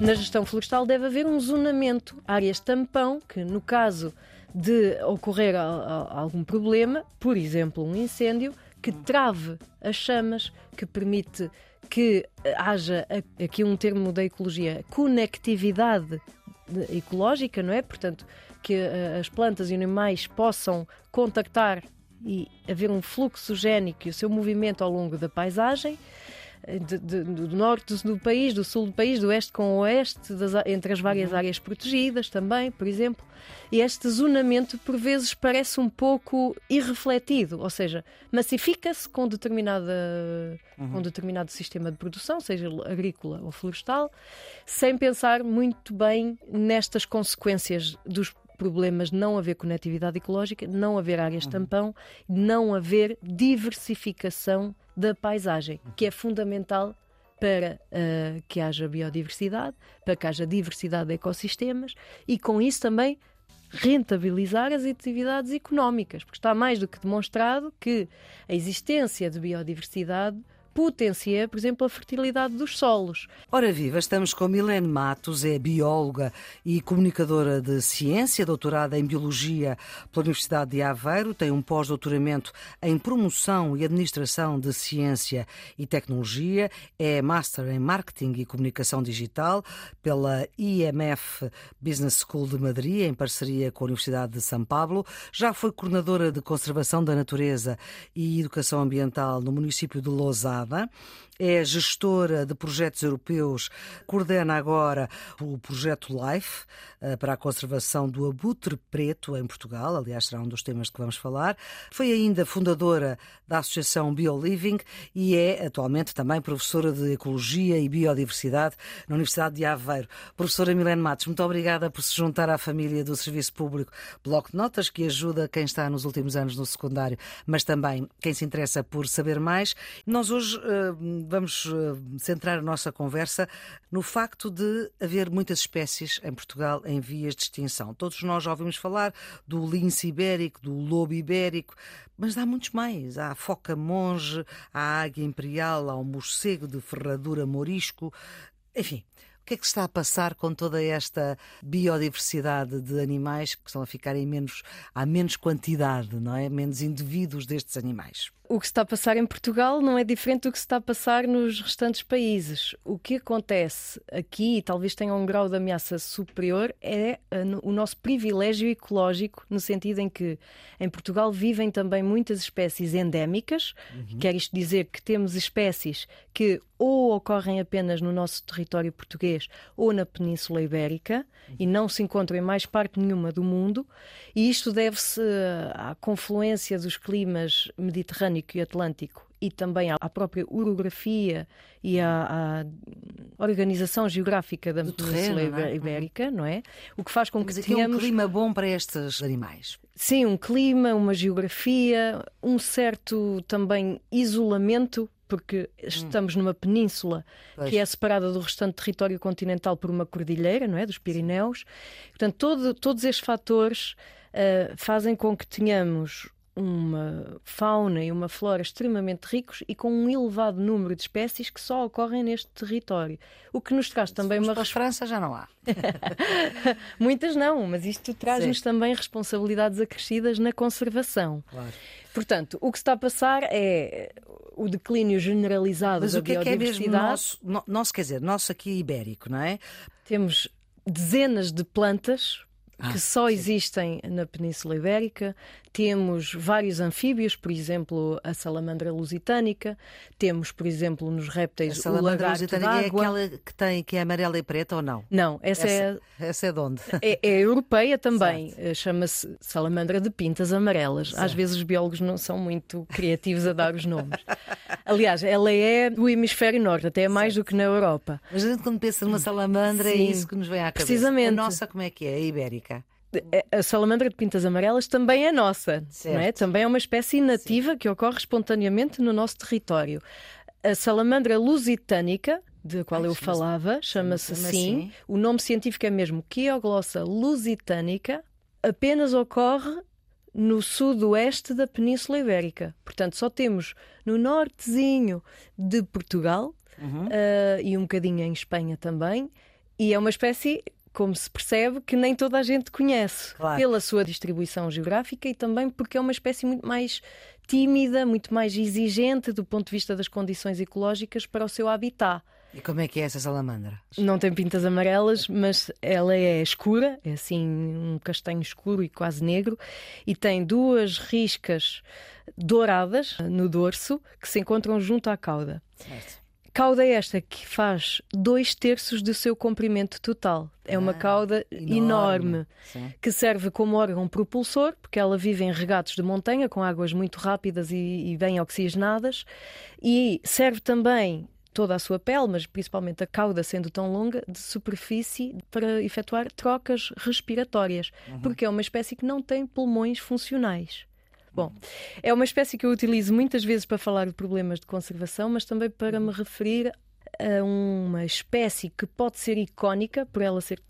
Na gestão florestal deve haver um zonamento, áreas tampão, que no caso de ocorrer algum problema, por exemplo, um incêndio, que trave as chamas, que permite que haja aqui um termo da ecologia, conectividade ecológica, não é? Portanto, que eh, as plantas e animais possam contactar e haver um fluxo génico e o seu movimento ao longo da paisagem de, de, do norte do país, do sul do país, do oeste com o oeste, das, entre as várias uhum. áreas protegidas também, por exemplo. E este zonamento, por vezes, parece um pouco irrefletido, ou seja, massifica-se com, determinada, uhum. com determinado sistema de produção, seja agrícola ou florestal, sem pensar muito bem nestas consequências dos problemas não haver conectividade ecológica, não haver áreas uhum. tampão, não haver diversificação da paisagem, que é fundamental para uh, que haja biodiversidade, para que haja diversidade de ecossistemas e com isso também rentabilizar as atividades económicas, porque está mais do que demonstrado que a existência de biodiversidade potencia, por exemplo, a fertilidade dos solos. Ora viva, estamos com Milene Matos, é bióloga e comunicadora de ciência, doutorada em Biologia pela Universidade de Aveiro, tem um pós-doutoramento em Promoção e Administração de Ciência e Tecnologia, é Master em Marketing e Comunicação Digital pela IMF Business School de Madrid, em parceria com a Universidade de São Paulo, já foi coordenadora de Conservação da Natureza e Educação Ambiental no município de Lousada, Almada é gestora de projetos europeus, coordena agora o projeto LIFE eh, para a conservação do abutre preto em Portugal, aliás, será um dos temas que vamos falar. Foi ainda fundadora da Associação BioLiving e é atualmente também professora de Ecologia e Biodiversidade na Universidade de Aveiro. Professora Milene Matos, muito obrigada por se juntar à família do Serviço Público Bloco de Notas, que ajuda quem está nos últimos anos no secundário, mas também quem se interessa por saber mais. Nós hoje uh, vamos uh, centrar a nossa conversa no facto de haver muitas espécies em Portugal em vias de extinção. Todos nós já ouvimos falar do lince ibérico, do lobo ibérico, mas há muitos mais. Há a foca monge, há a águia imperial, há o morcego de ferradura morisco. Enfim, o que é que está a passar com toda esta biodiversidade de animais que estão a ficar em menos, há menos quantidade, não é? Menos indivíduos destes animais? O que se está a passar em Portugal não é diferente do que se está a passar nos restantes países. O que acontece aqui, e talvez tenha um grau de ameaça superior, é o nosso privilégio ecológico, no sentido em que em Portugal vivem também muitas espécies endémicas, uhum. quer isto dizer que temos espécies que ou ocorrem apenas no nosso território português ou na Península Ibérica uhum. e não se encontram em mais parte nenhuma do mundo, e isto deve-se à confluência dos climas mediterrâneos Índico e Atlântico e também à própria orografia e à, à organização geográfica da Península é? Ibérica, não é? O que faz com Mas que tenhamos... um clima bom para estes animais. Sim, um clima, uma geografia, um certo também isolamento porque estamos numa península pois. que é separada do restante território continental por uma cordilheira, não é? Dos Pirineus. Portanto, todo, todos estes fatores uh, fazem com que tenhamos uma fauna e uma flora extremamente ricos e com um elevado número de espécies que só ocorrem neste território. O que nos traz também uma. Para a França já não há. Muitas não, mas isto traz-nos também responsabilidades acrescidas na conservação. Claro. Portanto, o que está a passar é o declínio generalizado mas da o que biodiversidade. É que é mesmo nosso, nosso, quer dizer, nosso aqui ibérico, não é? Temos dezenas de plantas que ah, só sim. existem na Península Ibérica. Temos vários anfíbios, por exemplo, a salamandra lusitânica. Temos, por exemplo, nos répteis a salamandra lusitânica é aquela que tem que é amarela e preta ou não? Não, essa, essa é essa é de onde? É, é europeia também. Eh, chama-se salamandra de pintas amarelas. Certo. Às vezes os biólogos não são muito criativos a dar os nomes. Aliás, ela é do hemisfério norte, até mais certo. do que na Europa. Mas a gente quando pensa numa salamandra é Sim, é isso que nos vem à cabeça. Precisamente. A nossa como é que é? A ibérica? A salamandra de pintas amarelas também é nossa, não é? também é uma espécie nativa Sim. que ocorre espontaneamente no nosso território. A salamandra lusitânica, de qual Ai, eu falava, chama-se assim. assim. O nome científico é mesmo Quioglossa lusitanica, apenas ocorre no sudoeste da Península Ibérica. Portanto, só temos no nortezinho de Portugal uhum. uh, e um bocadinho em Espanha também. E é uma espécie, como se percebe, que nem toda a gente conhece claro. pela sua distribuição geográfica e também porque é uma espécie muito mais tímida, muito mais exigente do ponto de vista das condições ecológicas para o seu habitat. E como é que é essa salamandra? Não tem pintas amarelas, mas ela é escura, é assim um castanho escuro e quase negro, e tem duas riscas douradas no dorso que se encontram junto à cauda. Certo. Cauda esta que faz dois terços do seu comprimento total. É uma ah, cauda enorme, enorme que serve como órgão propulsor, porque ela vive em regatos de montanha com águas muito rápidas e, e bem oxigenadas, e serve também toda a sua pele, mas principalmente a cauda sendo tão longa, de superfície para efetuar trocas respiratórias, uhum. porque é uma espécie que não tem pulmões funcionais. Bom, é uma espécie que eu utilizo muitas vezes para falar de problemas de conservação, mas também para me referir a uma espécie que pode ser icónica por ela ser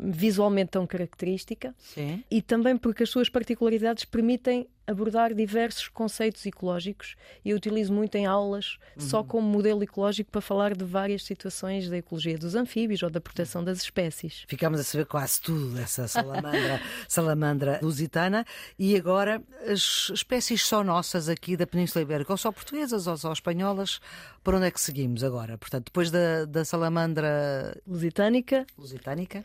visualmente tão característica Sim. e também porque as suas particularidades permitem abordar diversos conceitos ecológicos e eu utilizo muito em aulas uhum. só como modelo ecológico para falar de várias situações da ecologia dos anfíbios ou da proteção das espécies. Ficámos a saber quase tudo dessa salamandra, salamandra lusitana e agora as espécies só nossas aqui da Península Ibérica, ou só portuguesas ou só espanholas, por onde é que seguimos agora? Portanto, depois da, da salamandra lusitânica, lusitânica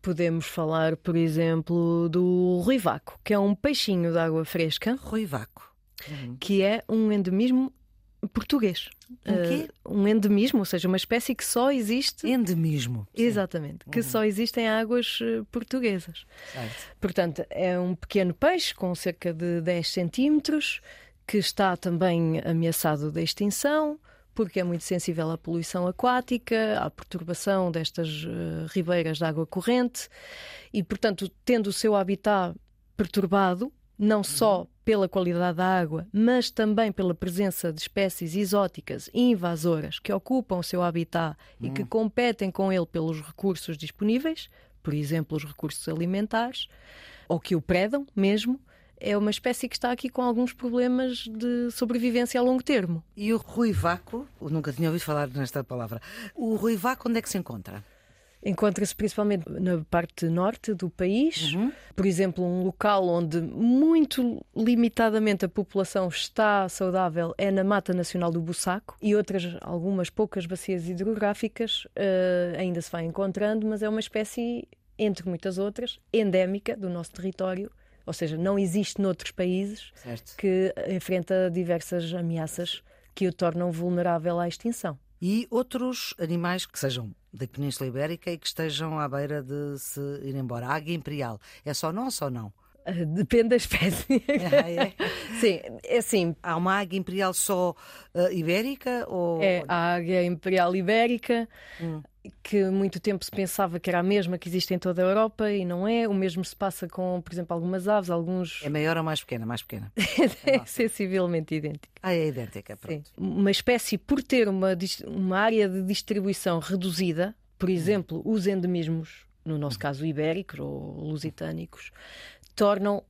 Podemos falar, por exemplo, do ruivaco, que é um peixinho de água fresca. Ruivaco. Uhum. Que é um endemismo português. Um quê? Uh, um endemismo, ou seja, uma espécie que só existe. Endemismo. Exatamente, que uhum. só existe em águas uh, portuguesas. Certo. Portanto, é um pequeno peixe com cerca de 10 centímetros que está também ameaçado de extinção porque é muito sensível à poluição aquática, à perturbação destas uh, ribeiras de água corrente e, portanto, tendo o seu habitat perturbado, não só uhum. pela qualidade da água, mas também pela presença de espécies exóticas e invasoras que ocupam o seu habitat e que uhum. competem com ele pelos recursos disponíveis, por exemplo, os recursos alimentares, ou que o predam mesmo, é uma espécie que está aqui com alguns problemas de sobrevivência a longo termo. E o ruivaco, nunca tinha ouvido falar nesta palavra, o ruivaco onde é que se encontra? Encontra-se principalmente na parte norte do país, uhum. por exemplo, um local onde muito limitadamente a população está saudável é na Mata Nacional do Bussaco e outras, algumas poucas bacias hidrográficas uh, ainda se vai encontrando, mas é uma espécie, entre muitas outras, endémica do nosso território ou seja, não existe noutros países certo. que enfrenta diversas ameaças que o tornam vulnerável à extinção. E outros animais que sejam da Península Ibérica e que estejam à beira de se ir embora. A águia imperial é só nossa ou não? Ah, depende da espécie. Ah, é? Sim, é assim. Há uma águia imperial só uh, ibérica? Ou... É, a águia imperial ibérica. Hum que muito tempo se pensava que era a mesma que existe em toda a Europa e não é. O mesmo se passa com, por exemplo, algumas aves, alguns. É maior ou mais pequena? Mais pequena. é sensivelmente idêntica. Ah, é idêntica, pronto. Sim. Uma espécie, por ter uma, uma área de distribuição reduzida, por exemplo, os endemismos, no nosso caso ibéricos ou lusitânicos, tornam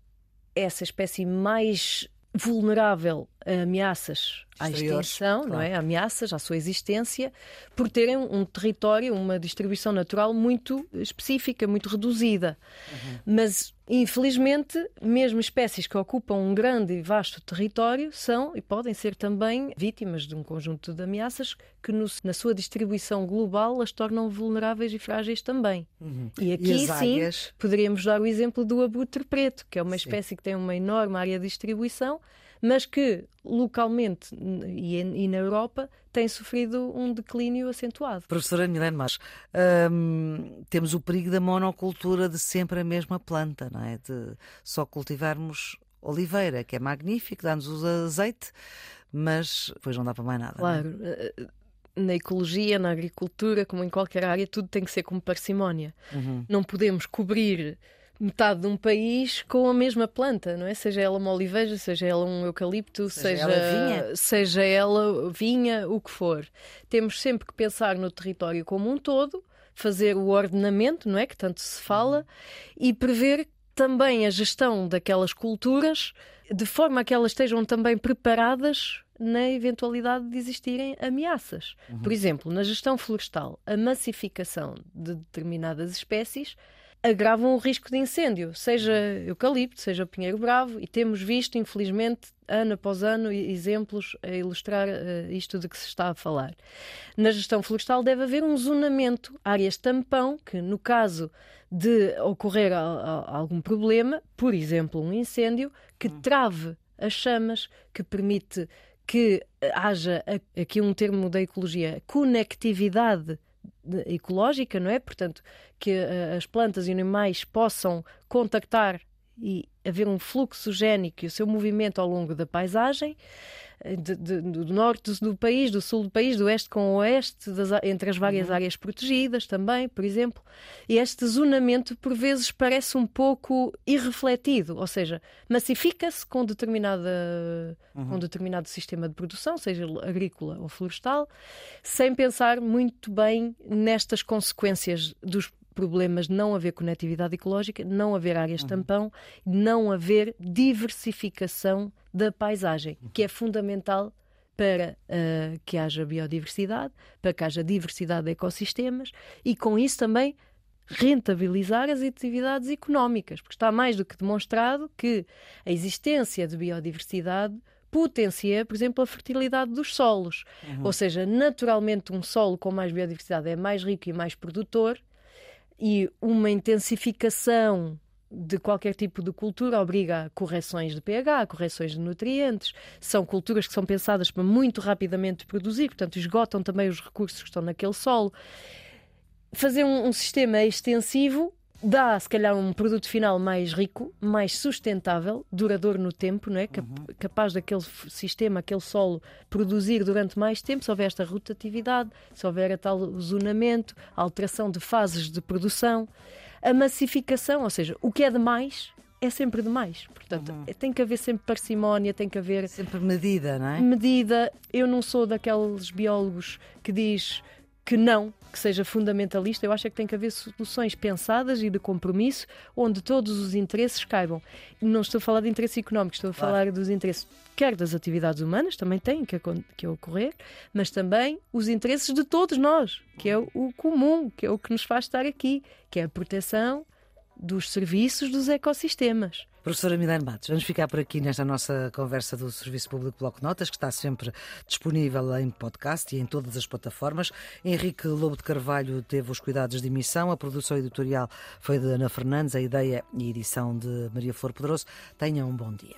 essa espécie mais vulnerável ameaças à extinção, claro. não é? Ameaças à sua existência, por terem um território, uma distribuição natural muito específica, muito reduzida. Uhum. Mas Infelizmente, mesmo espécies que ocupam um grande e vasto território são e podem ser também vítimas de um conjunto de ameaças que, no, na sua distribuição global, as tornam vulneráveis e frágeis também. Uhum. E aqui, e sim, poderíamos dar o exemplo do abutre preto, que é uma sim. espécie que tem uma enorme área de distribuição mas que localmente e, e na Europa tem sofrido um declínio acentuado. Professora Milene Mas, hum, temos o perigo da monocultura de sempre a mesma planta, não é? De só cultivarmos oliveira, que é magnífico, dá-nos o azeite, mas depois não dá para mais nada. É? Claro. É? na ecologia, na agricultura, como em qualquer área, tudo tem que ser com parcimónia. Uhum. Não podemos cobrir metade de um país com a mesma planta, não é? Seja ela uma oliveira, seja ela um eucalipto, seja, seja, ela, vinha. seja ela vinha, o que for. Temos sempre que pensar no território como um todo, fazer o ordenamento, não é? Que tanto se fala, e prever também a gestão daquelas culturas de forma a que elas estejam também preparadas na eventualidade de existirem ameaças. Uhum. Por exemplo, na gestão florestal, a massificação de determinadas espécies agravam o risco de incêndio, seja eucalipto, seja pinheiro bravo, e temos visto, infelizmente, ano após ano, exemplos a ilustrar uh, isto de que se está a falar. Na gestão florestal deve haver um zonamento, áreas tampão, que no caso de ocorrer a, a, algum problema, por exemplo, um incêndio, que hum. trave as chamas, que permite que haja aqui um termo da ecologia, conectividade ecológica, não é? Portanto, que uh, as plantas e animais possam contactar e haver um fluxo génico e o seu movimento ao longo da paisagem. De, de, do norte do país, do sul do país, do oeste com o oeste, das, entre as várias uhum. áreas protegidas também, por exemplo. E este zonamento, por vezes, parece um pouco irrefletido, ou seja, massifica-se com, determinada, uhum. com determinado sistema de produção, seja agrícola ou florestal, sem pensar muito bem nestas consequências dos problemas não haver conectividade ecológica, não haver áreas uhum. tampão, não haver diversificação da paisagem, que é fundamental para uh, que haja biodiversidade, para que haja diversidade de ecossistemas e com isso também rentabilizar as atividades económicas, porque está mais do que demonstrado que a existência de biodiversidade potencia, por exemplo, a fertilidade dos solos. Uhum. Ou seja, naturalmente um solo com mais biodiversidade é mais rico e mais produtor e uma intensificação de qualquer tipo de cultura obriga a correções de pH, correções de nutrientes. São culturas que são pensadas para muito rapidamente produzir, portanto, esgotam também os recursos que estão naquele solo. Fazer um, um sistema extensivo dá, se calhar, um produto final mais rico, mais sustentável, duradouro no tempo, não é? Uhum. Capaz daquele sistema, aquele solo, produzir durante mais tempo, se houver esta rotatividade, se houver a tal zonamento, a alteração de fases de produção, a massificação, ou seja, o que é demais é sempre demais. Portanto, uhum. tem que haver sempre parcimónia, tem que haver. Sempre medida, não é? Medida. Eu não sou daqueles biólogos que diz que não, que seja fundamentalista. Eu acho é que tem que haver soluções pensadas e de compromisso onde todos os interesses caibam. Não estou a falar de interesse económico, estou a claro. falar dos interesses, quer das atividades humanas, também têm que, que ocorrer, mas também os interesses de todos nós, que é o comum, que é o que nos faz estar aqui, que é a proteção dos serviços dos ecossistemas. Professora Milene Matos, vamos ficar por aqui nesta nossa conversa do Serviço Público Bloco Notas, que está sempre disponível em podcast e em todas as plataformas. Henrique Lobo de Carvalho teve os cuidados de emissão, a produção editorial foi de Ana Fernandes, a ideia e edição de Maria Flor Poderoso. Tenham um bom dia.